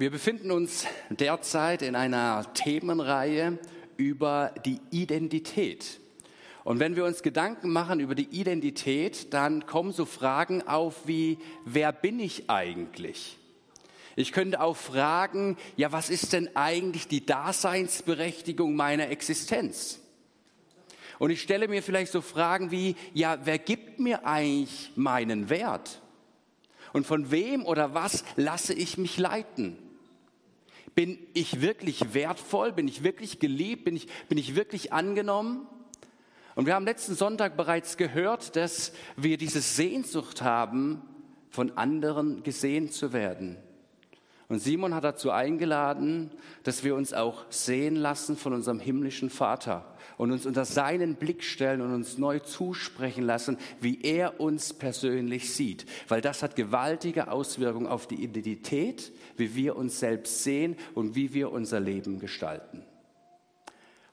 Wir befinden uns derzeit in einer Themenreihe über die Identität. Und wenn wir uns Gedanken machen über die Identität, dann kommen so Fragen auf wie, wer bin ich eigentlich? Ich könnte auch fragen, ja, was ist denn eigentlich die Daseinsberechtigung meiner Existenz? Und ich stelle mir vielleicht so Fragen wie, ja, wer gibt mir eigentlich meinen Wert? Und von wem oder was lasse ich mich leiten? Bin ich wirklich wertvoll? Bin ich wirklich geliebt? Bin ich, bin ich wirklich angenommen? Und wir haben letzten Sonntag bereits gehört, dass wir diese Sehnsucht haben, von anderen gesehen zu werden. Und Simon hat dazu eingeladen, dass wir uns auch sehen lassen von unserem himmlischen Vater und uns unter seinen Blick stellen und uns neu zusprechen lassen, wie er uns persönlich sieht. Weil das hat gewaltige Auswirkungen auf die Identität, wie wir uns selbst sehen und wie wir unser Leben gestalten.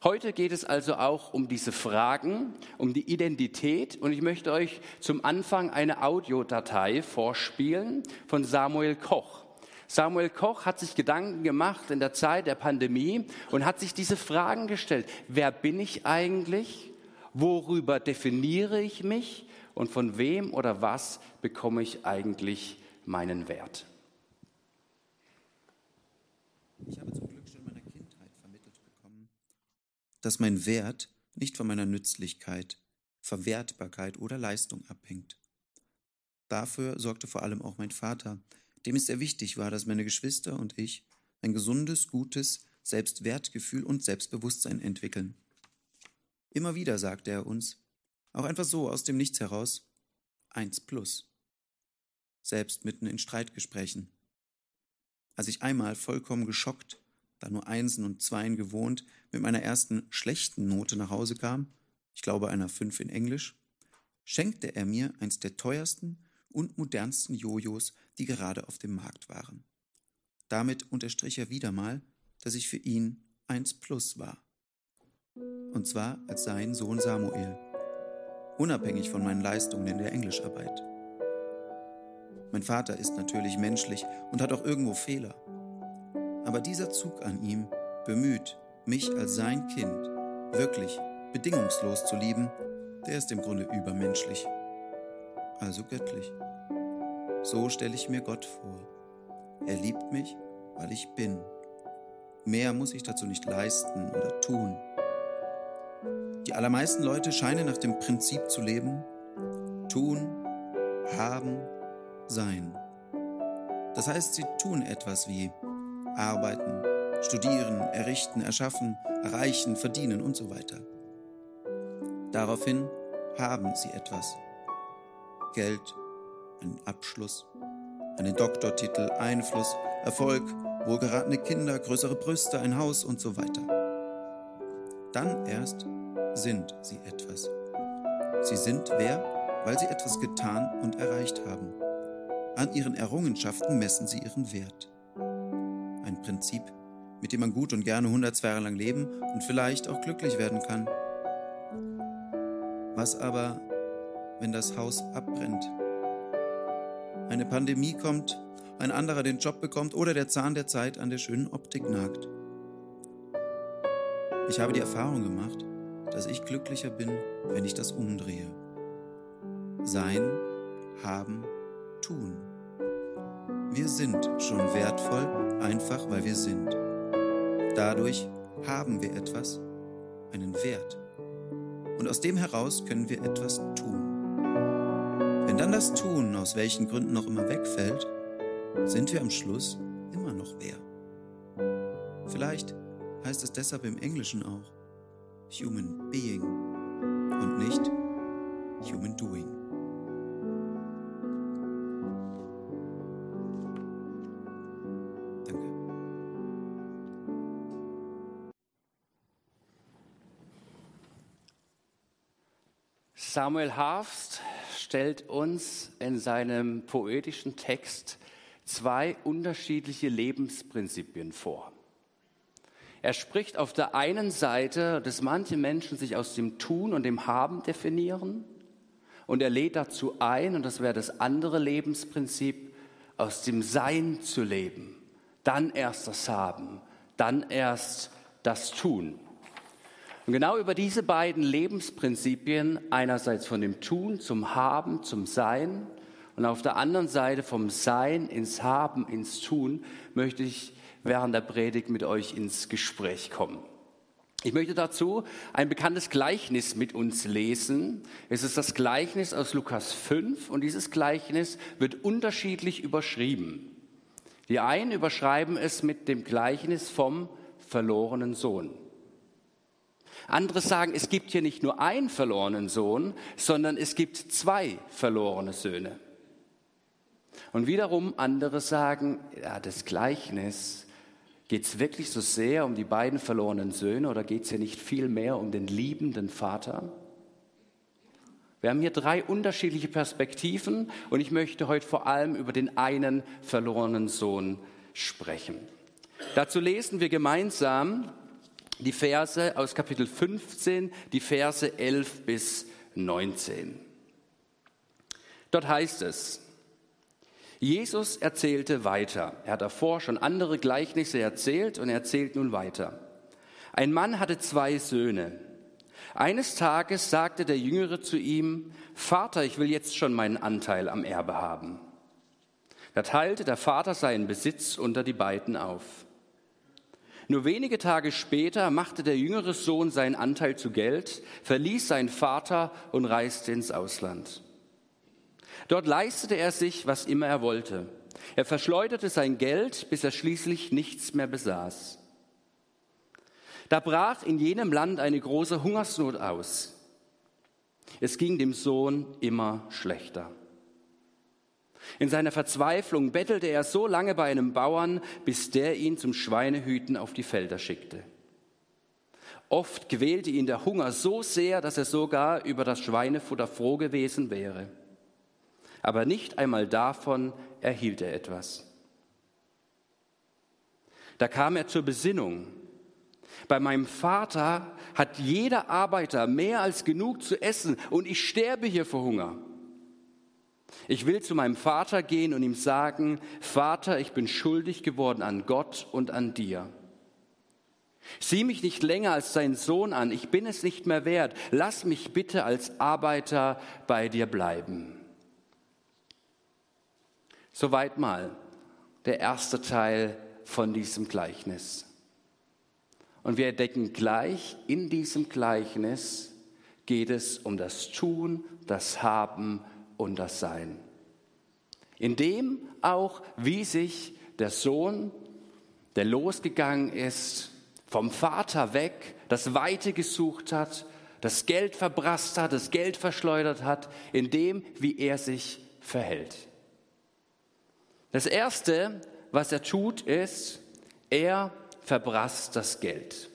Heute geht es also auch um diese Fragen, um die Identität und ich möchte euch zum Anfang eine Audiodatei vorspielen von Samuel Koch. Samuel Koch hat sich Gedanken gemacht in der Zeit der Pandemie und hat sich diese Fragen gestellt. Wer bin ich eigentlich? Worüber definiere ich mich? Und von wem oder was bekomme ich eigentlich meinen Wert? Ich habe zum Glück schon in meiner Kindheit vermittelt bekommen, dass mein Wert nicht von meiner Nützlichkeit, Verwertbarkeit oder Leistung abhängt. Dafür sorgte vor allem auch mein Vater, dem es sehr wichtig war, dass meine Geschwister und ich ein gesundes, gutes Selbstwertgefühl und Selbstbewusstsein entwickeln. Immer wieder sagte er uns, auch einfach so aus dem Nichts heraus, eins plus. Selbst mitten in Streitgesprächen. Als ich einmal vollkommen geschockt, da nur Einsen und Zweien gewohnt, mit meiner ersten schlechten Note nach Hause kam, ich glaube einer Fünf in Englisch, schenkte er mir eins der teuersten und modernsten Jojos, die gerade auf dem Markt waren. Damit unterstrich er wieder mal, dass ich für ihn eins plus war. Und zwar als sein Sohn Samuel, unabhängig von meinen Leistungen in der Englischarbeit. Mein Vater ist natürlich menschlich und hat auch irgendwo Fehler. Aber dieser Zug an ihm bemüht, mich als sein Kind wirklich bedingungslos zu lieben, der ist im Grunde übermenschlich, also göttlich. So stelle ich mir Gott vor. Er liebt mich, weil ich bin. Mehr muss ich dazu nicht leisten oder tun. Die allermeisten Leute scheinen nach dem Prinzip zu leben, tun, haben, sein. Das heißt, sie tun etwas wie arbeiten, studieren, errichten, erschaffen, erreichen, verdienen und so weiter. Daraufhin haben sie etwas. Geld, einen Abschluss, einen Doktortitel, Einfluss, Erfolg, wohlgeratene Kinder, größere Brüste, ein Haus und so weiter. Dann erst sind sie etwas. Sie sind wer, weil sie etwas getan und erreicht haben. An ihren Errungenschaften messen sie ihren Wert. Ein Prinzip, mit dem man gut und gerne 100 Jahre lang leben und vielleicht auch glücklich werden kann. Was aber, wenn das Haus abbrennt eine Pandemie kommt, ein anderer den Job bekommt oder der Zahn der Zeit an der schönen Optik nagt. Ich habe die Erfahrung gemacht, dass ich glücklicher bin, wenn ich das umdrehe. Sein, haben, tun. Wir sind schon wertvoll, einfach weil wir sind. Dadurch haben wir etwas, einen Wert. Und aus dem heraus können wir etwas tun. Wenn dann das Tun aus welchen Gründen noch immer wegfällt, sind wir am Schluss immer noch wer. Vielleicht heißt es deshalb im Englischen auch Human Being und nicht Human Doing. Danke. Samuel Harfst stellt uns in seinem poetischen Text zwei unterschiedliche Lebensprinzipien vor. Er spricht auf der einen Seite, dass manche Menschen sich aus dem Tun und dem Haben definieren und er lädt dazu ein, und das wäre das andere Lebensprinzip, aus dem Sein zu leben, dann erst das Haben, dann erst das Tun. Und genau über diese beiden Lebensprinzipien, einerseits von dem Tun zum Haben, zum Sein und auf der anderen Seite vom Sein ins Haben, ins Tun, möchte ich während der Predigt mit euch ins Gespräch kommen. Ich möchte dazu ein bekanntes Gleichnis mit uns lesen. Es ist das Gleichnis aus Lukas 5 und dieses Gleichnis wird unterschiedlich überschrieben. Die einen überschreiben es mit dem Gleichnis vom verlorenen Sohn. Andere sagen, es gibt hier nicht nur einen verlorenen Sohn, sondern es gibt zwei verlorene Söhne. Und wiederum andere sagen, ja, das Gleichnis, geht es wirklich so sehr um die beiden verlorenen Söhne oder geht es hier nicht viel mehr um den liebenden Vater? Wir haben hier drei unterschiedliche Perspektiven und ich möchte heute vor allem über den einen verlorenen Sohn sprechen. Dazu lesen wir gemeinsam die Verse aus Kapitel 15, die Verse 11 bis 19. Dort heißt es, Jesus erzählte weiter. Er hat davor schon andere Gleichnisse erzählt und er erzählt nun weiter. Ein Mann hatte zwei Söhne. Eines Tages sagte der Jüngere zu ihm, Vater, ich will jetzt schon meinen Anteil am Erbe haben. Da teilte der Vater seinen Besitz unter die beiden auf. Nur wenige Tage später machte der jüngere Sohn seinen Anteil zu Geld, verließ seinen Vater und reiste ins Ausland. Dort leistete er sich, was immer er wollte. Er verschleuderte sein Geld, bis er schließlich nichts mehr besaß. Da brach in jenem Land eine große Hungersnot aus. Es ging dem Sohn immer schlechter. In seiner Verzweiflung bettelte er so lange bei einem Bauern, bis der ihn zum Schweinehüten auf die Felder schickte. Oft quälte ihn der Hunger so sehr, dass er sogar über das Schweinefutter froh gewesen wäre. Aber nicht einmal davon erhielt er etwas. Da kam er zur Besinnung. Bei meinem Vater hat jeder Arbeiter mehr als genug zu essen und ich sterbe hier vor Hunger. Ich will zu meinem Vater gehen und ihm sagen, Vater, ich bin schuldig geworden an Gott und an dir. Sieh mich nicht länger als dein Sohn an, ich bin es nicht mehr wert. Lass mich bitte als Arbeiter bei dir bleiben. Soweit mal der erste Teil von diesem Gleichnis. Und wir entdecken gleich, in diesem Gleichnis geht es um das Tun, das Haben und das Sein. In dem auch, wie sich der Sohn, der losgegangen ist, vom Vater weg, das Weite gesucht hat, das Geld verbrasst hat, das Geld verschleudert hat, in dem, wie er sich verhält. Das Erste, was er tut, ist, er verbrasst das Geld.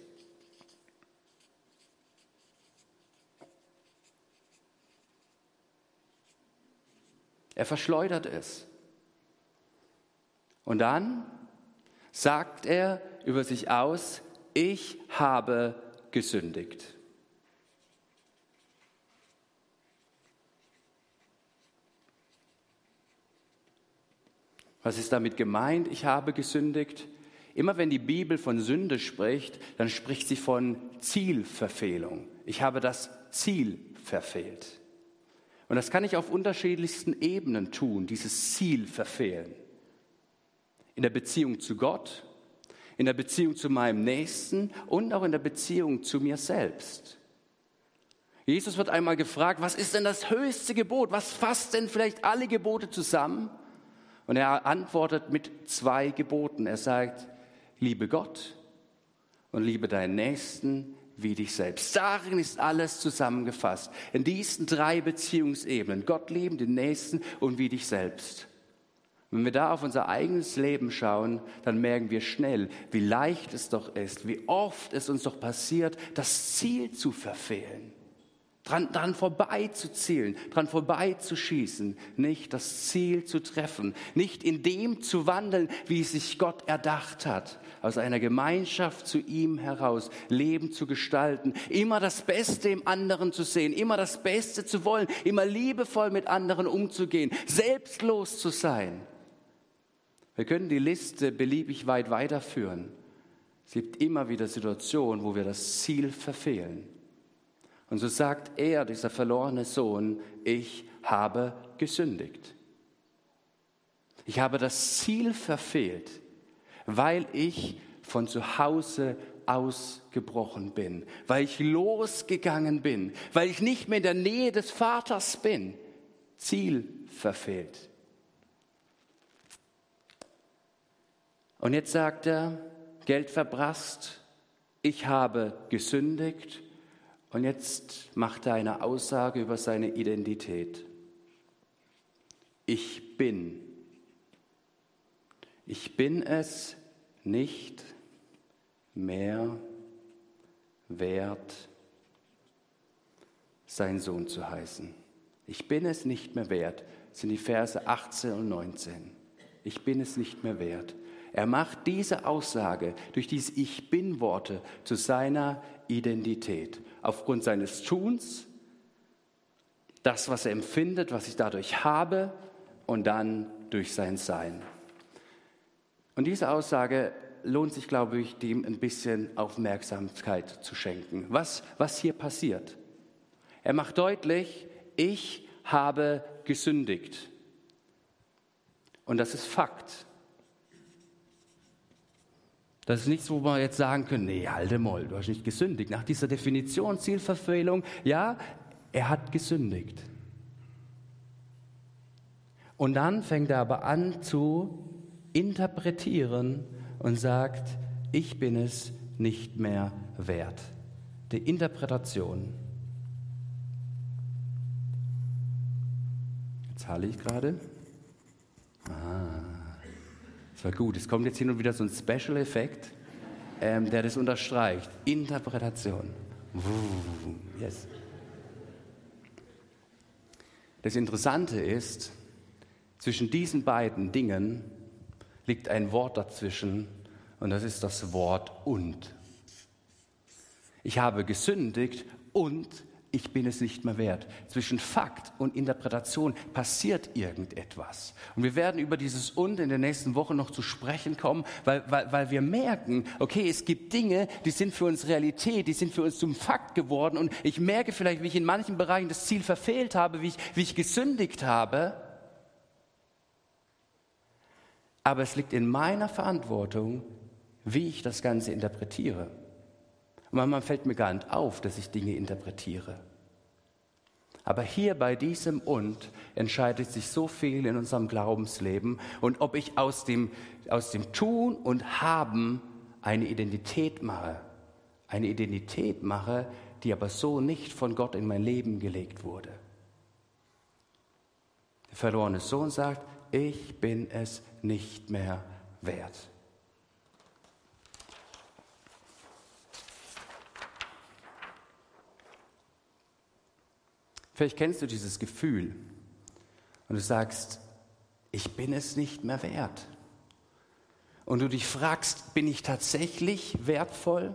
Er verschleudert es. Und dann sagt er über sich aus, ich habe gesündigt. Was ist damit gemeint? Ich habe gesündigt. Immer wenn die Bibel von Sünde spricht, dann spricht sie von Zielverfehlung. Ich habe das Ziel verfehlt. Und das kann ich auf unterschiedlichsten Ebenen tun, dieses Ziel verfehlen. In der Beziehung zu Gott, in der Beziehung zu meinem Nächsten und auch in der Beziehung zu mir selbst. Jesus wird einmal gefragt, was ist denn das höchste Gebot? Was fasst denn vielleicht alle Gebote zusammen? Und er antwortet mit zwei Geboten. Er sagt, liebe Gott und liebe deinen Nächsten wie dich selbst. Darin ist alles zusammengefasst. In diesen drei Beziehungsebenen. Gott lieben, den Nächsten und wie dich selbst. Wenn wir da auf unser eigenes Leben schauen, dann merken wir schnell, wie leicht es doch ist, wie oft es uns doch passiert, das Ziel zu verfehlen. Dran, dran vorbei zu zielen, dran vorbei zu schießen, nicht das Ziel zu treffen, nicht in dem zu wandeln, wie sich Gott erdacht hat, aus einer Gemeinschaft zu ihm heraus Leben zu gestalten, immer das Beste im anderen zu sehen, immer das Beste zu wollen, immer liebevoll mit anderen umzugehen, selbstlos zu sein. Wir können die Liste beliebig weit weiterführen. Es gibt immer wieder Situationen, wo wir das Ziel verfehlen. Und so sagt er, dieser verlorene Sohn, ich habe gesündigt. Ich habe das Ziel verfehlt, weil ich von zu Hause ausgebrochen bin, weil ich losgegangen bin, weil ich nicht mehr in der Nähe des Vaters bin. Ziel verfehlt. Und jetzt sagt er, Geld verbrasst, ich habe gesündigt und jetzt macht er eine Aussage über seine Identität. Ich bin. Ich bin es nicht mehr wert, sein Sohn zu heißen. Ich bin es nicht mehr wert, sind die Verse 18 und 19. Ich bin es nicht mehr wert. Er macht diese Aussage durch diese Ich bin-Worte zu seiner Identität. Aufgrund seines Tuns, das, was er empfindet, was ich dadurch habe und dann durch sein Sein. Und diese Aussage lohnt sich, glaube ich, dem ein bisschen Aufmerksamkeit zu schenken. Was, was hier passiert? Er macht deutlich, ich habe gesündigt. Und das ist Fakt. Das ist nichts, wo wir jetzt sagen können, nee, halte mal, du hast nicht gesündigt. Nach dieser Definition Zielverfehlung, ja, er hat gesündigt. Und dann fängt er aber an zu interpretieren und sagt, ich bin es nicht mehr wert. Die Interpretation. Jetzt halle ich gerade. Das war gut. Es kommt jetzt hin und wieder so ein Special-Effekt, ähm, der das unterstreicht. Interpretation. Yes. Das Interessante ist, zwischen diesen beiden Dingen liegt ein Wort dazwischen und das ist das Wort und. Ich habe gesündigt und ich bin es nicht mehr wert. Zwischen Fakt und Interpretation passiert irgendetwas. Und wir werden über dieses Und in den nächsten Wochen noch zu sprechen kommen, weil, weil, weil wir merken, okay, es gibt Dinge, die sind für uns Realität, die sind für uns zum Fakt geworden. Und ich merke vielleicht, wie ich in manchen Bereichen das Ziel verfehlt habe, wie ich, wie ich gesündigt habe. Aber es liegt in meiner Verantwortung, wie ich das Ganze interpretiere. Manchmal fällt mir gar nicht auf, dass ich Dinge interpretiere. Aber hier bei diesem Und entscheidet sich so viel in unserem Glaubensleben und ob ich aus dem, aus dem Tun und Haben eine Identität mache. Eine Identität mache, die aber so nicht von Gott in mein Leben gelegt wurde. Der verlorene Sohn sagt, ich bin es nicht mehr wert. Vielleicht kennst du dieses Gefühl und du sagst, ich bin es nicht mehr wert. Und du dich fragst, bin ich tatsächlich wertvoll?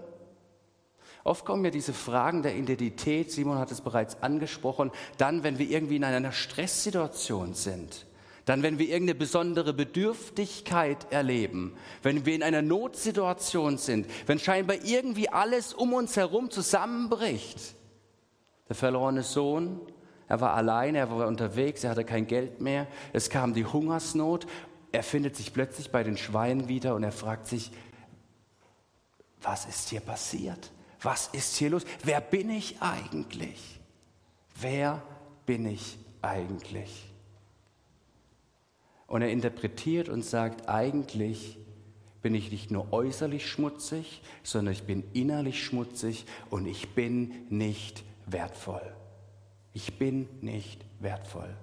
Oft kommen ja diese Fragen der Identität, Simon hat es bereits angesprochen, dann, wenn wir irgendwie in einer Stresssituation sind dann, wenn wir irgendeine besondere Bedürftigkeit erleben, wenn wir in einer Notsituation sind, wenn scheinbar irgendwie alles um uns herum zusammenbricht. Der verlorene Sohn, er war allein, er war unterwegs, er hatte kein Geld mehr, es kam die Hungersnot, er findet sich plötzlich bei den Schweinen wieder und er fragt sich, was ist hier passiert? Was ist hier los? Wer bin ich eigentlich? Wer bin ich eigentlich? Und er interpretiert und sagt, eigentlich bin ich nicht nur äußerlich schmutzig, sondern ich bin innerlich schmutzig und ich bin nicht wertvoll. Ich bin nicht wertvoll.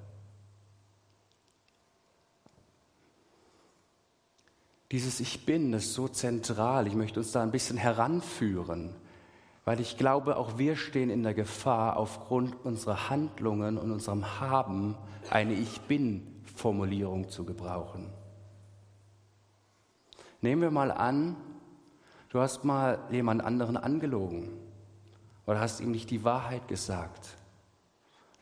Dieses Ich bin ist so zentral. Ich möchte uns da ein bisschen heranführen, weil ich glaube, auch wir stehen in der Gefahr, aufgrund unserer Handlungen und unserem Haben eine Ich bin Formulierung zu gebrauchen. Nehmen wir mal an, du hast mal jemand anderen angelogen oder hast ihm nicht die Wahrheit gesagt.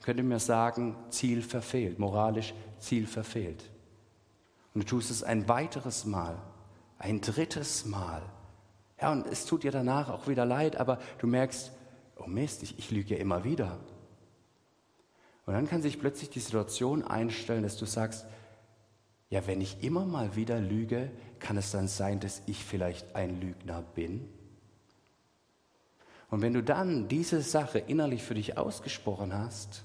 Könnte mir sagen, Ziel verfehlt, moralisch Ziel verfehlt. Und du tust es ein weiteres Mal, ein drittes Mal. Ja, und es tut dir danach auch wieder leid, aber du merkst, oh Mist, ich, ich lüge ja immer wieder. Und dann kann sich plötzlich die Situation einstellen, dass du sagst, ja, wenn ich immer mal wieder lüge, kann es dann sein, dass ich vielleicht ein Lügner bin? Und wenn du dann diese Sache innerlich für dich ausgesprochen hast,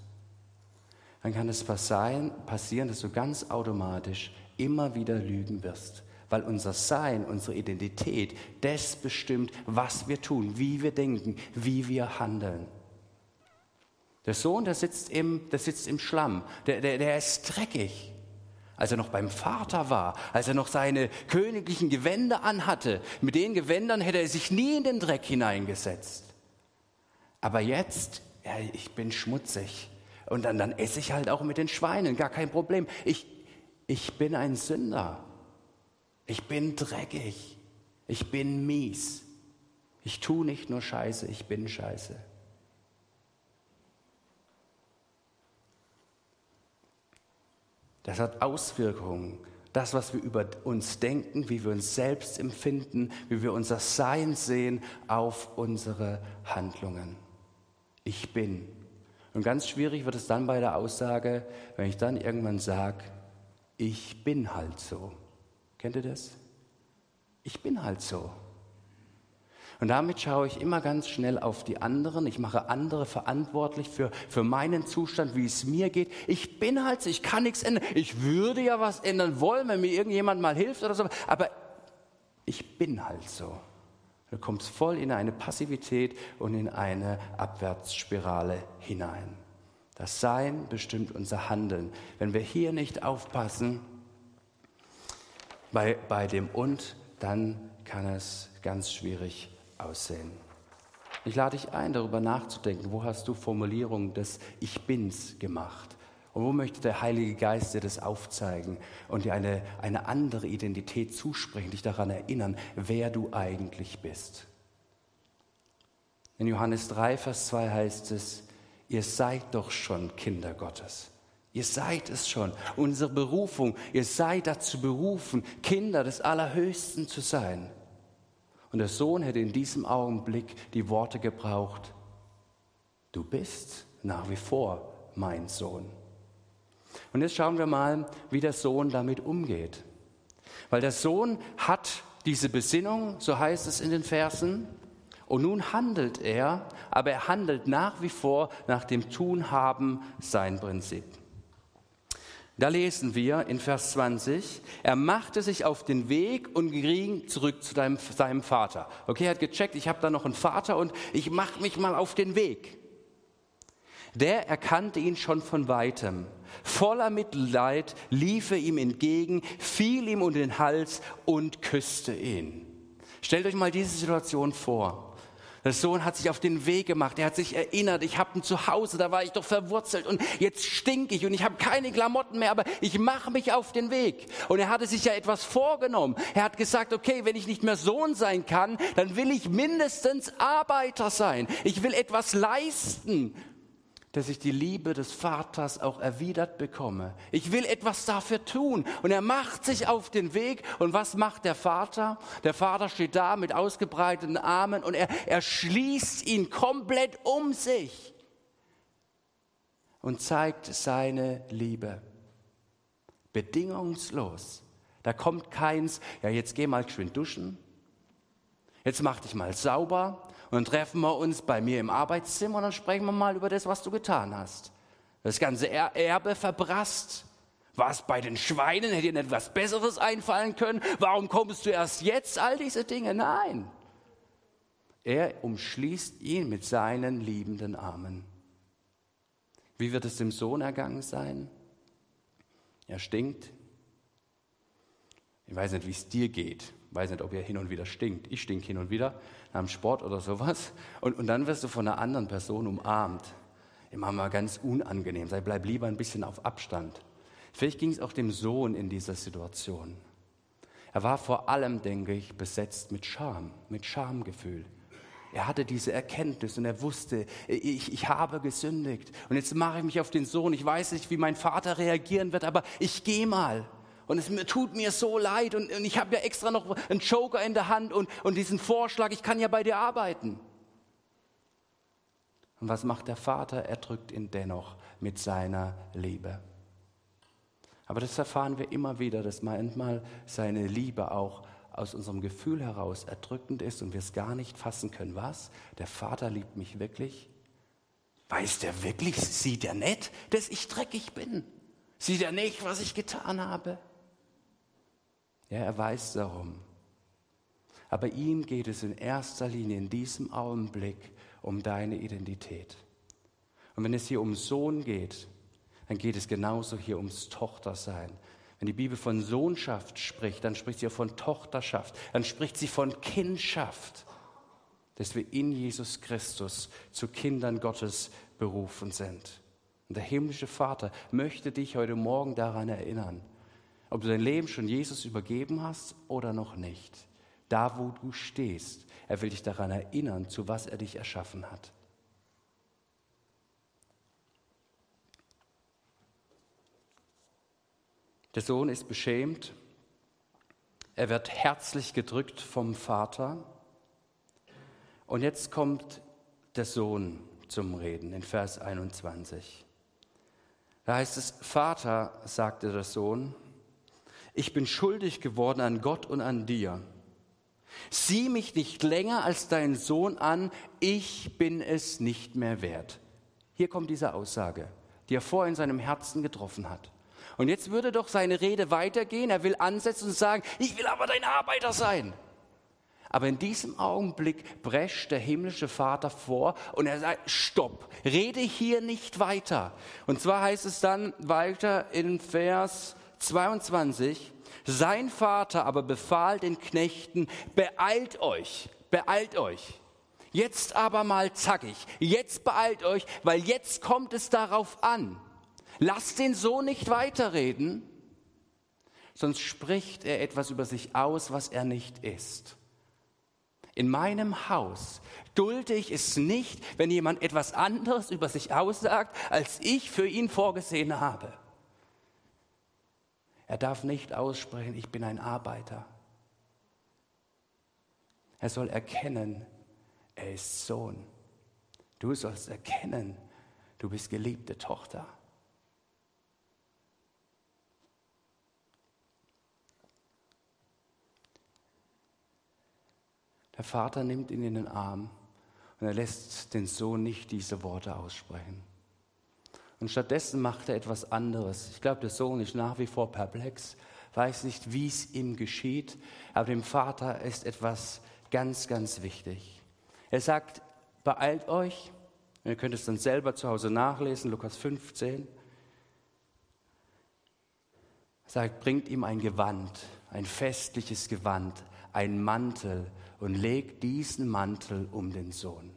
dann kann es passieren, dass du ganz automatisch immer wieder lügen wirst, weil unser Sein, unsere Identität, das bestimmt, was wir tun, wie wir denken, wie wir handeln. Der Sohn, der sitzt im, der sitzt im Schlamm, der, der, der ist dreckig. Als er noch beim Vater war, als er noch seine königlichen Gewänder anhatte, mit den Gewändern hätte er sich nie in den Dreck hineingesetzt. Aber jetzt, ja, ich bin schmutzig. Und dann, dann esse ich halt auch mit den Schweinen, gar kein Problem. Ich, ich bin ein Sünder. Ich bin dreckig. Ich bin mies. Ich tue nicht nur Scheiße, ich bin Scheiße. Das hat Auswirkungen. Das, was wir über uns denken, wie wir uns selbst empfinden, wie wir unser Sein sehen, auf unsere Handlungen. Ich bin. Und ganz schwierig wird es dann bei der Aussage, wenn ich dann irgendwann sage, ich bin halt so. Kennt ihr das? Ich bin halt so. Und damit schaue ich immer ganz schnell auf die anderen. Ich mache andere verantwortlich für, für meinen Zustand, wie es mir geht. Ich bin halt so, ich kann nichts ändern. Ich würde ja was ändern wollen, wenn mir irgendjemand mal hilft oder so. Aber ich bin halt so. Du kommst voll in eine Passivität und in eine Abwärtsspirale hinein. Das Sein bestimmt unser Handeln. Wenn wir hier nicht aufpassen bei, bei dem Und, dann kann es ganz schwierig aussehen. Ich lade dich ein, darüber nachzudenken, wo hast du Formulierungen des Ich Bins gemacht? Und wo möchte der Heilige Geist dir das aufzeigen und dir eine, eine andere Identität zusprechen, dich daran erinnern, wer du eigentlich bist? In Johannes 3, Vers 2 heißt es, ihr seid doch schon Kinder Gottes. Ihr seid es schon. Unsere Berufung, ihr seid dazu berufen, Kinder des Allerhöchsten zu sein. Und der Sohn hätte in diesem Augenblick die Worte gebraucht, du bist nach wie vor mein Sohn. Und jetzt schauen wir mal, wie der Sohn damit umgeht. Weil der Sohn hat diese Besinnung, so heißt es in den Versen, und nun handelt er, aber er handelt nach wie vor nach dem Tun haben sein Prinzip. Da lesen wir in Vers 20, er machte sich auf den Weg und ging zurück zu deinem, seinem Vater. Okay, er hat gecheckt, ich habe da noch einen Vater und ich mache mich mal auf den Weg. Der erkannte ihn schon von weitem. Voller Mitleid lief er ihm entgegen, fiel ihm um den Hals und küsste ihn. Stellt euch mal diese Situation vor. Der Sohn hat sich auf den Weg gemacht, er hat sich erinnert, ich habe ein Zuhause, da war ich doch verwurzelt und jetzt stink ich und ich habe keine Klamotten mehr, aber ich mache mich auf den Weg. Und er hatte sich ja etwas vorgenommen. Er hat gesagt, okay, wenn ich nicht mehr Sohn sein kann, dann will ich mindestens Arbeiter sein. Ich will etwas leisten dass ich die Liebe des Vaters auch erwidert bekomme. Ich will etwas dafür tun. Und er macht sich auf den Weg. Und was macht der Vater? Der Vater steht da mit ausgebreiteten Armen und er, er schließt ihn komplett um sich und zeigt seine Liebe. Bedingungslos. Da kommt keins, ja, jetzt geh mal geschwind duschen. Jetzt mach dich mal sauber. Und dann treffen wir uns bei mir im Arbeitszimmer und dann sprechen wir mal über das, was du getan hast. Das ganze Erbe verbrasst. Was bei den Schweinen hätte dir nicht was Besseres einfallen können? Warum kommst du erst jetzt? All diese Dinge. Nein. Er umschließt ihn mit seinen liebenden Armen. Wie wird es dem Sohn ergangen sein? Er stinkt. Ich weiß nicht, wie es dir geht. Ich weiß nicht, ob er hin und wieder stinkt. Ich stink hin und wieder am Sport oder sowas. Und, und dann wirst du von einer anderen Person umarmt. Immer mal ganz unangenehm. Sei, bleib lieber ein bisschen auf Abstand. Vielleicht ging es auch dem Sohn in dieser Situation. Er war vor allem, denke ich, besetzt mit Scham, mit Schamgefühl. Er hatte diese Erkenntnis und er wusste, ich, ich habe gesündigt und jetzt mache ich mich auf den Sohn. Ich weiß nicht, wie mein Vater reagieren wird, aber ich gehe mal. Und es tut mir so leid und, und ich habe ja extra noch einen Joker in der Hand und, und diesen Vorschlag, ich kann ja bei dir arbeiten. Und was macht der Vater? Er drückt ihn dennoch mit seiner Liebe. Aber das erfahren wir immer wieder, dass manchmal seine Liebe auch aus unserem Gefühl heraus erdrückend ist und wir es gar nicht fassen können. Was? Der Vater liebt mich wirklich? Weiß der wirklich? Sieht er nicht, dass ich dreckig bin? Sieht er nicht, was ich getan habe? Ja, er weiß darum. Aber ihm geht es in erster Linie in diesem Augenblick um deine Identität. Und wenn es hier um Sohn geht, dann geht es genauso hier ums Tochtersein. Wenn die Bibel von Sohnschaft spricht, dann spricht sie auch von Tochterschaft, dann spricht sie von Kindschaft, dass wir in Jesus Christus zu Kindern Gottes berufen sind. Und der himmlische Vater möchte dich heute Morgen daran erinnern, ob du dein Leben schon Jesus übergeben hast oder noch nicht. Da, wo du stehst, er will dich daran erinnern, zu was er dich erschaffen hat. Der Sohn ist beschämt. Er wird herzlich gedrückt vom Vater. Und jetzt kommt der Sohn zum Reden in Vers 21. Da heißt es, Vater, sagte der Sohn, ich bin schuldig geworden an Gott und an dir. Sieh mich nicht länger als dein Sohn an, ich bin es nicht mehr wert. Hier kommt diese Aussage, die er vorher in seinem Herzen getroffen hat. Und jetzt würde doch seine Rede weitergehen. Er will ansetzen und sagen, ich will aber dein Arbeiter sein. Aber in diesem Augenblick prescht der himmlische Vater vor und er sagt, stopp, rede hier nicht weiter. Und zwar heißt es dann weiter in Vers 22, sein Vater aber befahl den Knechten, beeilt euch, beeilt euch. Jetzt aber mal zackig, jetzt beeilt euch, weil jetzt kommt es darauf an. Lasst den Sohn nicht weiterreden, sonst spricht er etwas über sich aus, was er nicht ist. In meinem Haus dulde ich es nicht, wenn jemand etwas anderes über sich aussagt, als ich für ihn vorgesehen habe. Er darf nicht aussprechen, ich bin ein Arbeiter. Er soll erkennen, er ist Sohn. Du sollst erkennen, du bist geliebte Tochter. Der Vater nimmt ihn in den Arm und er lässt den Sohn nicht diese Worte aussprechen. Und stattdessen macht er etwas anderes. Ich glaube, der Sohn ist nach wie vor perplex, weiß nicht, wie es ihm geschieht, aber dem Vater ist etwas ganz, ganz wichtig. Er sagt, beeilt euch, ihr könnt es dann selber zu Hause nachlesen, Lukas 15. Er sagt, bringt ihm ein Gewand, ein festliches Gewand, ein Mantel und legt diesen Mantel um den Sohn.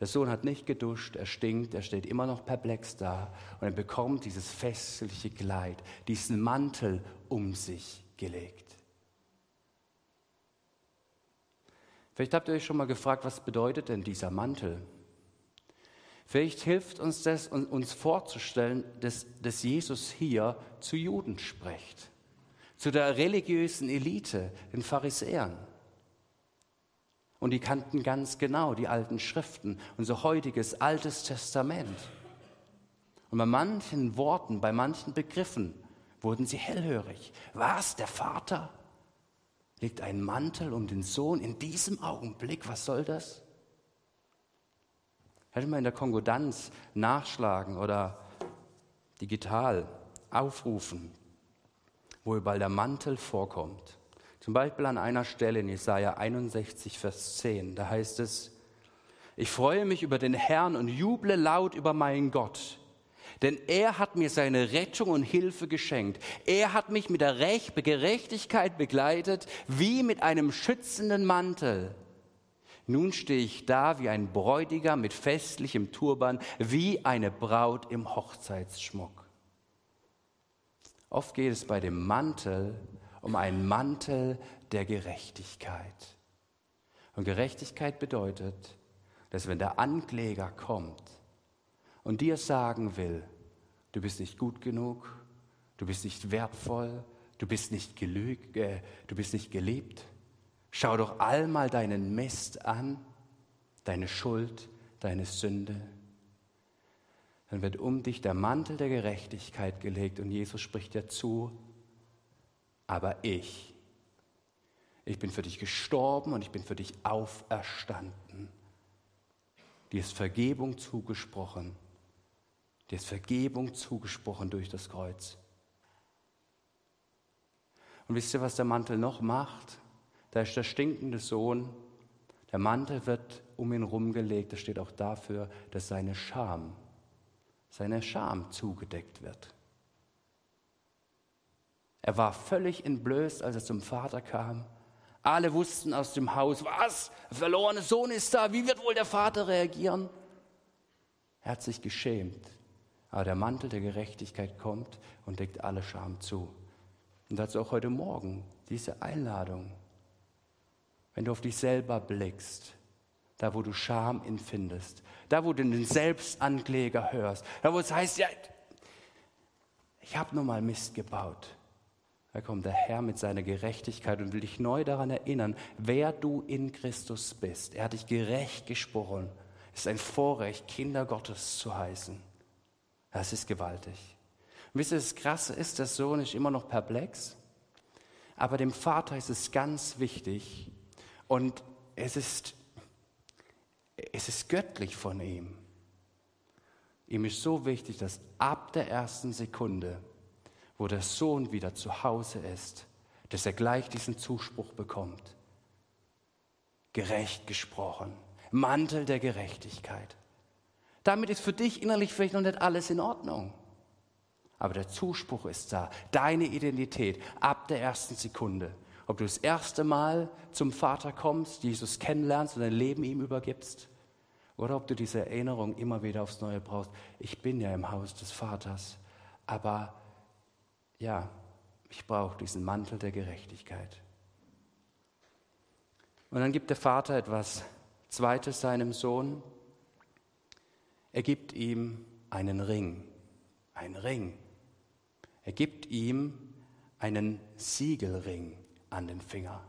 Der Sohn hat nicht geduscht, er stinkt, er steht immer noch perplex da und er bekommt dieses festliche Kleid, diesen Mantel um sich gelegt. Vielleicht habt ihr euch schon mal gefragt, was bedeutet denn dieser Mantel? Vielleicht hilft uns das, uns vorzustellen, dass, dass Jesus hier zu Juden spricht zu der religiösen Elite, den Pharisäern. Und die kannten ganz genau die alten Schriften, unser heutiges Altes Testament. Und bei manchen Worten, bei manchen Begriffen wurden sie hellhörig. Was, der Vater legt einen Mantel um den Sohn in diesem Augenblick? Was soll das? Hätte man in der Konkordanz nachschlagen oder digital aufrufen wo überall der Mantel vorkommt. Zum Beispiel an einer Stelle in Jesaja 61, Vers 10, da heißt es, ich freue mich über den Herrn und juble laut über meinen Gott. Denn er hat mir seine Rettung und Hilfe geschenkt. Er hat mich mit der Recht, Gerechtigkeit begleitet, wie mit einem schützenden Mantel. Nun stehe ich da wie ein Bräutigam mit festlichem Turban, wie eine Braut im Hochzeitsschmuck. Oft geht es bei dem Mantel um einen Mantel der Gerechtigkeit. Und Gerechtigkeit bedeutet, dass wenn der Ankläger kommt und dir sagen will, du bist nicht gut genug, Du bist nicht wertvoll, du bist nicht, gelüg, äh, du bist nicht geliebt. Schau doch all mal deinen Mist an, deine Schuld, deine Sünde. Dann wird um dich der Mantel der Gerechtigkeit gelegt und Jesus spricht dir zu, aber ich, ich bin für dich gestorben und ich bin für dich auferstanden. Dir ist Vergebung zugesprochen. Dir ist Vergebung zugesprochen durch das Kreuz. Und wisst ihr, was der Mantel noch macht? Da ist der stinkende Sohn. Der Mantel wird um ihn rumgelegt. Das steht auch dafür, dass seine Scham, seine Scham zugedeckt wird. Er war völlig entblößt, als er zum Vater kam. Alle wussten aus dem Haus, was? Der verlorene Sohn ist da. Wie wird wohl der Vater reagieren? Er hat sich geschämt. Aber der Mantel der Gerechtigkeit kommt und deckt alle Scham zu. Und dazu auch heute Morgen diese Einladung. Wenn du auf dich selber blickst, da wo du Scham empfindest, da wo du den Selbstankläger hörst, da wo es heißt, ja, ich habe nur mal Mist gebaut. Da kommt der Herr mit seiner Gerechtigkeit und will dich neu daran erinnern, wer du in Christus bist. Er hat dich gerecht gesprochen. Es ist ein Vorrecht, Kinder Gottes zu heißen. Das ist gewaltig. Und wisst ihr, das Krasse ist, der Sohn ist immer noch perplex, aber dem Vater ist es ganz wichtig und es ist, es ist göttlich von ihm. Ihm ist so wichtig, dass ab der ersten Sekunde wo der Sohn wieder zu Hause ist, dass er gleich diesen Zuspruch bekommt. Gerecht gesprochen, Mantel der Gerechtigkeit. Damit ist für dich innerlich vielleicht noch nicht alles in Ordnung. Aber der Zuspruch ist da, deine Identität ab der ersten Sekunde. Ob du das erste Mal zum Vater kommst, Jesus kennenlernst und dein Leben ihm übergibst, oder ob du diese Erinnerung immer wieder aufs Neue brauchst. Ich bin ja im Haus des Vaters, aber ja, ich brauche diesen Mantel der Gerechtigkeit. Und dann gibt der Vater etwas Zweites seinem Sohn. Er gibt ihm einen Ring, einen Ring. Er gibt ihm einen Siegelring an den Finger.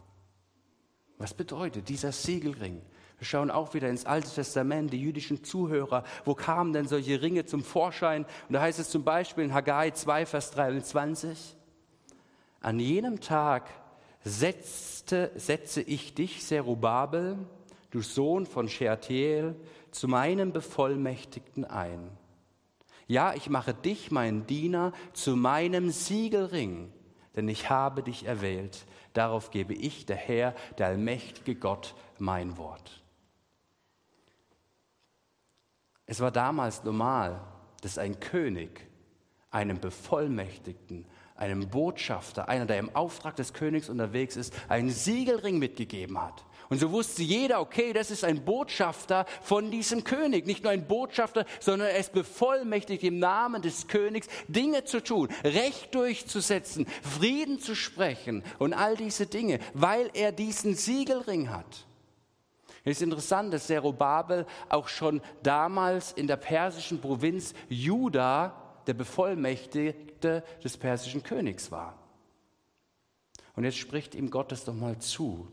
Was bedeutet dieser Siegelring? Wir schauen auch wieder ins Alte Testament, die jüdischen Zuhörer. Wo kamen denn solche Ringe zum Vorschein? Und da heißt es zum Beispiel in Haggai 2, Vers 23, an jenem Tag setzte, setze ich dich, Serubabel, du Sohn von Shealtiel, zu meinem Bevollmächtigten ein. Ja, ich mache dich, mein Diener, zu meinem Siegelring, denn ich habe dich erwählt. Darauf gebe ich, der Herr, der allmächtige Gott, mein Wort. Es war damals normal, dass ein König einem Bevollmächtigten, einem Botschafter, einer, der im Auftrag des Königs unterwegs ist, einen Siegelring mitgegeben hat. Und so wusste jeder, okay, das ist ein Botschafter von diesem König. Nicht nur ein Botschafter, sondern er ist bevollmächtigt im Namen des Königs, Dinge zu tun, Recht durchzusetzen, Frieden zu sprechen und all diese Dinge, weil er diesen Siegelring hat. Es ist interessant, dass Zerubabel auch schon damals in der persischen Provinz Juda der Bevollmächtigte des persischen Königs war. Und jetzt spricht ihm Gott das doch mal zu.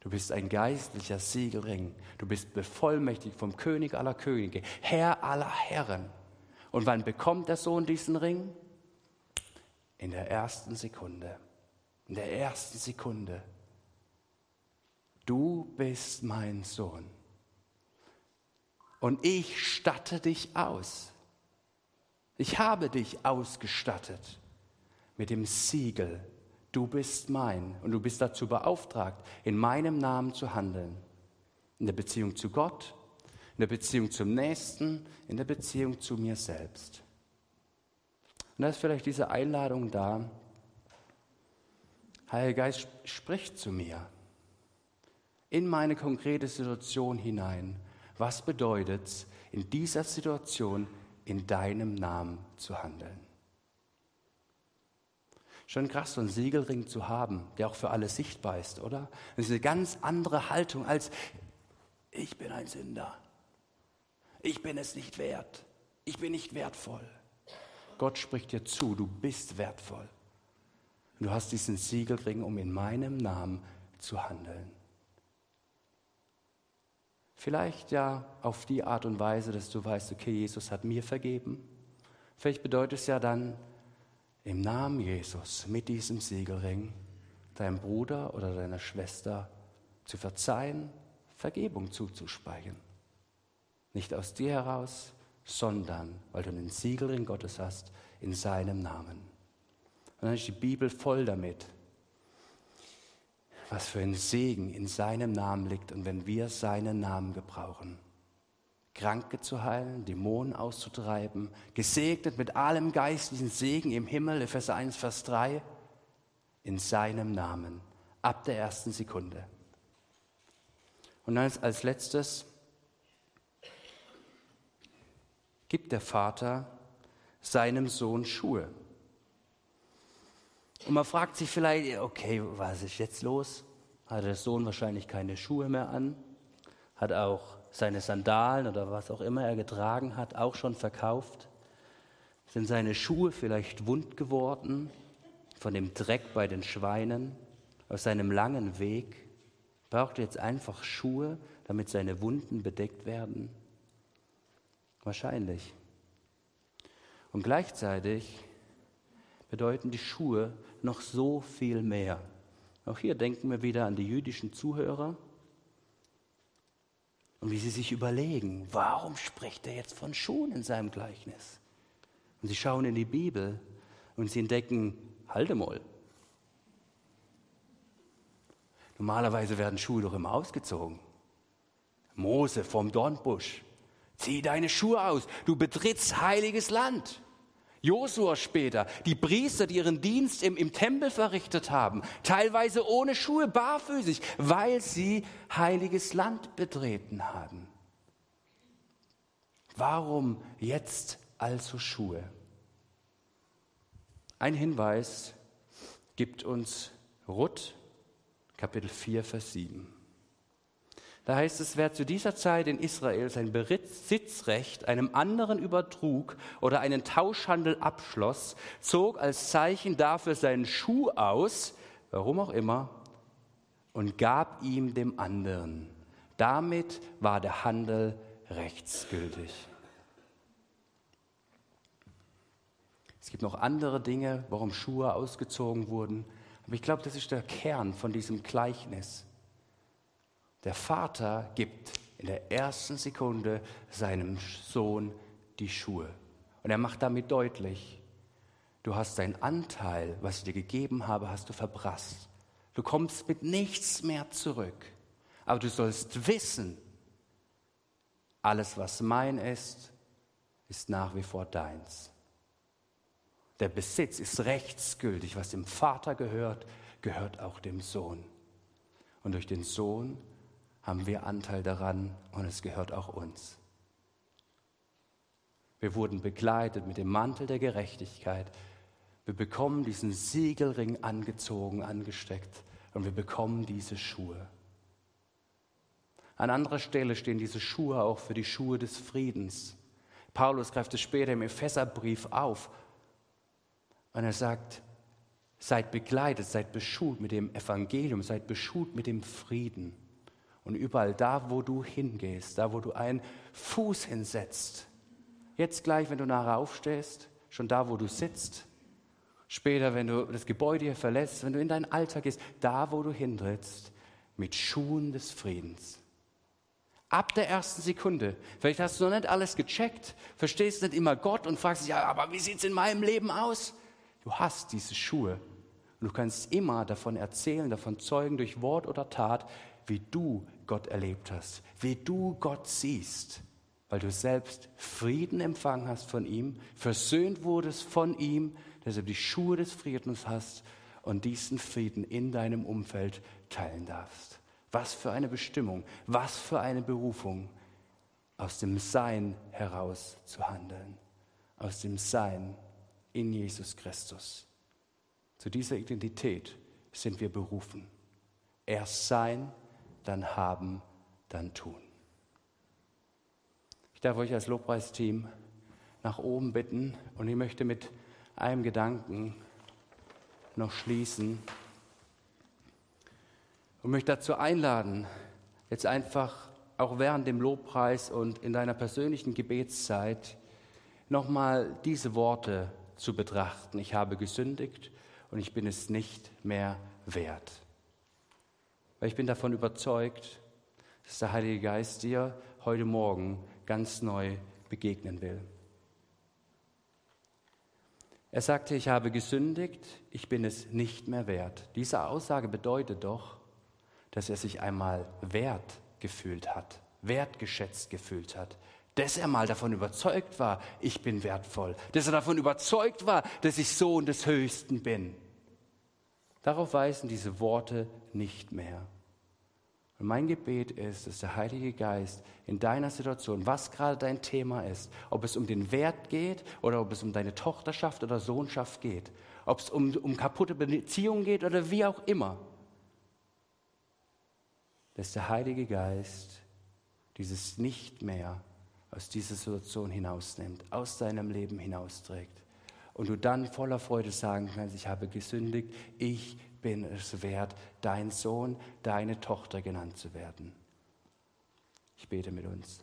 Du bist ein geistlicher Siegelring. Du bist bevollmächtigt vom König aller Könige, Herr aller Herren. Und wann bekommt der Sohn diesen Ring? In der ersten Sekunde. In der ersten Sekunde du bist mein Sohn. Und ich statte dich aus. Ich habe dich ausgestattet mit dem Siegel. Du bist mein und du bist dazu beauftragt, in meinem Namen zu handeln. In der Beziehung zu Gott, in der Beziehung zum Nächsten, in der Beziehung zu mir selbst. Und da ist vielleicht diese Einladung da. Heiliger Geist, sprich zu mir in meine konkrete Situation hinein. Was bedeutet es, in dieser Situation in deinem Namen zu handeln? Schon krass, so einen Siegelring zu haben, der auch für alle sichtbar ist, oder? Das ist eine ganz andere Haltung als ich bin ein Sünder. Ich bin es nicht wert. Ich bin nicht wertvoll. Gott spricht dir zu, du bist wertvoll. Du hast diesen Siegelring, um in meinem Namen zu handeln. Vielleicht ja auf die Art und Weise, dass du weißt, okay, Jesus hat mir vergeben. Vielleicht bedeutet es ja dann, im Namen Jesus mit diesem Siegelring deinem Bruder oder deiner Schwester zu verzeihen, Vergebung zuzusprechen. Nicht aus dir heraus, sondern weil du den Siegelring Gottes hast in seinem Namen. Und dann ist die Bibel voll damit, was für ein Segen in seinem Namen liegt und wenn wir seinen Namen gebrauchen. Kranke zu heilen, Dämonen auszutreiben, gesegnet mit allem geistlichen Segen im Himmel, Epheser 1, Vers 3, in seinem Namen, ab der ersten Sekunde. Und dann als letztes gibt der Vater seinem Sohn Schuhe. Und man fragt sich vielleicht, okay, was ist jetzt los? Hat der Sohn wahrscheinlich keine Schuhe mehr an? Hat auch seine Sandalen oder was auch immer er getragen hat, auch schon verkauft? Sind seine Schuhe vielleicht wund geworden von dem Dreck bei den Schweinen, aus seinem langen Weg? Braucht er jetzt einfach Schuhe, damit seine Wunden bedeckt werden? Wahrscheinlich. Und gleichzeitig bedeuten die Schuhe noch so viel mehr. Auch hier denken wir wieder an die jüdischen Zuhörer und wie sie sich überlegen, warum spricht er jetzt von Schuhen in seinem Gleichnis? Und sie schauen in die Bibel und sie entdecken, halte mal. Normalerweise werden Schuhe doch immer ausgezogen. Mose vom Dornbusch, zieh deine Schuhe aus, du betrittst heiliges Land. Josua später, die Priester, die ihren Dienst im, im Tempel verrichtet haben, teilweise ohne Schuhe, barfüßig, weil sie heiliges Land betreten haben. Warum jetzt also Schuhe? Ein Hinweis gibt uns Ruth, Kapitel 4, Vers 7. Da heißt es, wer zu dieser Zeit in Israel sein Besitzrecht einem anderen übertrug oder einen Tauschhandel abschloss, zog als Zeichen dafür seinen Schuh aus, warum auch immer, und gab ihm dem anderen. Damit war der Handel rechtsgültig. Es gibt noch andere Dinge, warum Schuhe ausgezogen wurden, aber ich glaube, das ist der Kern von diesem Gleichnis. Der Vater gibt in der ersten Sekunde seinem Sohn die Schuhe. Und er macht damit deutlich, du hast deinen Anteil, was ich dir gegeben habe, hast du verprasst. Du kommst mit nichts mehr zurück. Aber du sollst wissen, alles, was mein ist, ist nach wie vor deins. Der Besitz ist rechtsgültig. Was dem Vater gehört, gehört auch dem Sohn. Und durch den Sohn haben wir Anteil daran und es gehört auch uns. Wir wurden begleitet mit dem Mantel der Gerechtigkeit. Wir bekommen diesen Siegelring angezogen, angesteckt und wir bekommen diese Schuhe. An anderer Stelle stehen diese Schuhe auch für die Schuhe des Friedens. Paulus greift es später im Epheserbrief auf und er sagt, seid begleitet, seid beschult mit dem Evangelium, seid beschult mit dem Frieden. Und überall da, wo du hingehst, da, wo du einen Fuß hinsetzt, jetzt gleich, wenn du nachher aufstehst, schon da, wo du sitzt, später, wenn du das Gebäude hier verlässt, wenn du in deinen Alltag gehst, da, wo du hintrittst, mit Schuhen des Friedens. Ab der ersten Sekunde. Vielleicht hast du noch nicht alles gecheckt, verstehst nicht immer Gott und fragst dich, ja, aber wie sieht es in meinem Leben aus? Du hast diese Schuhe und du kannst immer davon erzählen, davon zeugen durch Wort oder Tat, wie du Gott erlebt hast, wie du Gott siehst, weil du selbst Frieden empfangen hast von ihm, versöhnt wurdest von ihm, dass du die Schuhe des Friedens hast und diesen Frieden in deinem Umfeld teilen darfst. Was für eine Bestimmung, was für eine Berufung, aus dem Sein heraus zu handeln, aus dem Sein in Jesus Christus. Zu dieser Identität sind wir berufen. Erst sein, dann haben, dann tun. Ich darf euch als Lobpreisteam nach oben bitten und ich möchte mit einem Gedanken noch schließen und möchte dazu einladen, jetzt einfach auch während dem Lobpreis und in deiner persönlichen Gebetszeit nochmal diese Worte zu betrachten. Ich habe gesündigt und ich bin es nicht mehr wert. Weil ich bin davon überzeugt, dass der Heilige Geist dir heute Morgen ganz neu begegnen will. Er sagte, ich habe gesündigt, ich bin es nicht mehr wert. Diese Aussage bedeutet doch, dass er sich einmal wert gefühlt hat, wertgeschätzt gefühlt hat, dass er mal davon überzeugt war, ich bin wertvoll, dass er davon überzeugt war, dass ich Sohn des Höchsten bin. Darauf weisen diese Worte nicht mehr. Und mein Gebet ist, dass der Heilige Geist in deiner Situation, was gerade dein Thema ist, ob es um den Wert geht oder ob es um deine Tochterschaft oder Sohnschaft geht, ob es um, um kaputte Beziehungen geht oder wie auch immer, dass der Heilige Geist dieses nicht mehr aus dieser Situation hinausnimmt, aus deinem Leben hinausträgt. Und du dann voller Freude sagen kannst, ich habe gesündigt, ich bin es wert, dein Sohn, deine Tochter genannt zu werden. Ich bete mit uns.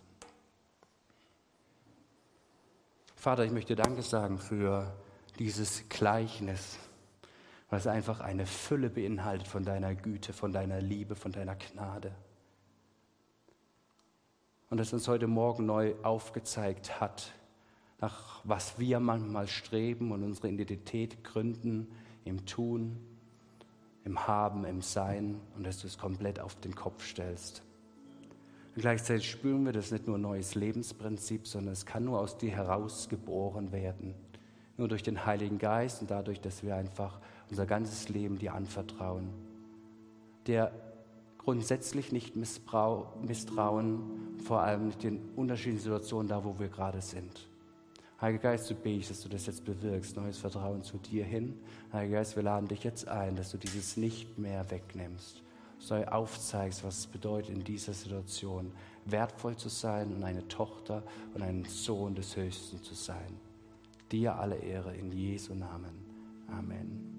Vater, ich möchte Danke sagen für dieses Gleichnis, was einfach eine Fülle beinhaltet von deiner Güte, von deiner Liebe, von deiner Gnade und das uns heute Morgen neu aufgezeigt hat, nach was wir manchmal streben und unsere Identität gründen im Tun, im Haben, im Sein und dass du es komplett auf den Kopf stellst. Und gleichzeitig spüren wir, das nicht nur ein neues Lebensprinzip, sondern es kann nur aus dir herausgeboren werden. Nur durch den Heiligen Geist und dadurch, dass wir einfach unser ganzes Leben dir anvertrauen. Der grundsätzlich nicht misstrauen, vor allem nicht in unterschiedlichen Situationen da, wo wir gerade sind. Heiliger Geist, du ich, dass du das jetzt bewirkst, neues Vertrauen zu dir hin. Heiliger Geist, wir laden dich jetzt ein, dass du dieses nicht mehr wegnimmst, sei aufzeigst, was es bedeutet, in dieser Situation wertvoll zu sein und eine Tochter und ein Sohn des Höchsten zu sein. Dir alle Ehre in Jesu Namen. Amen.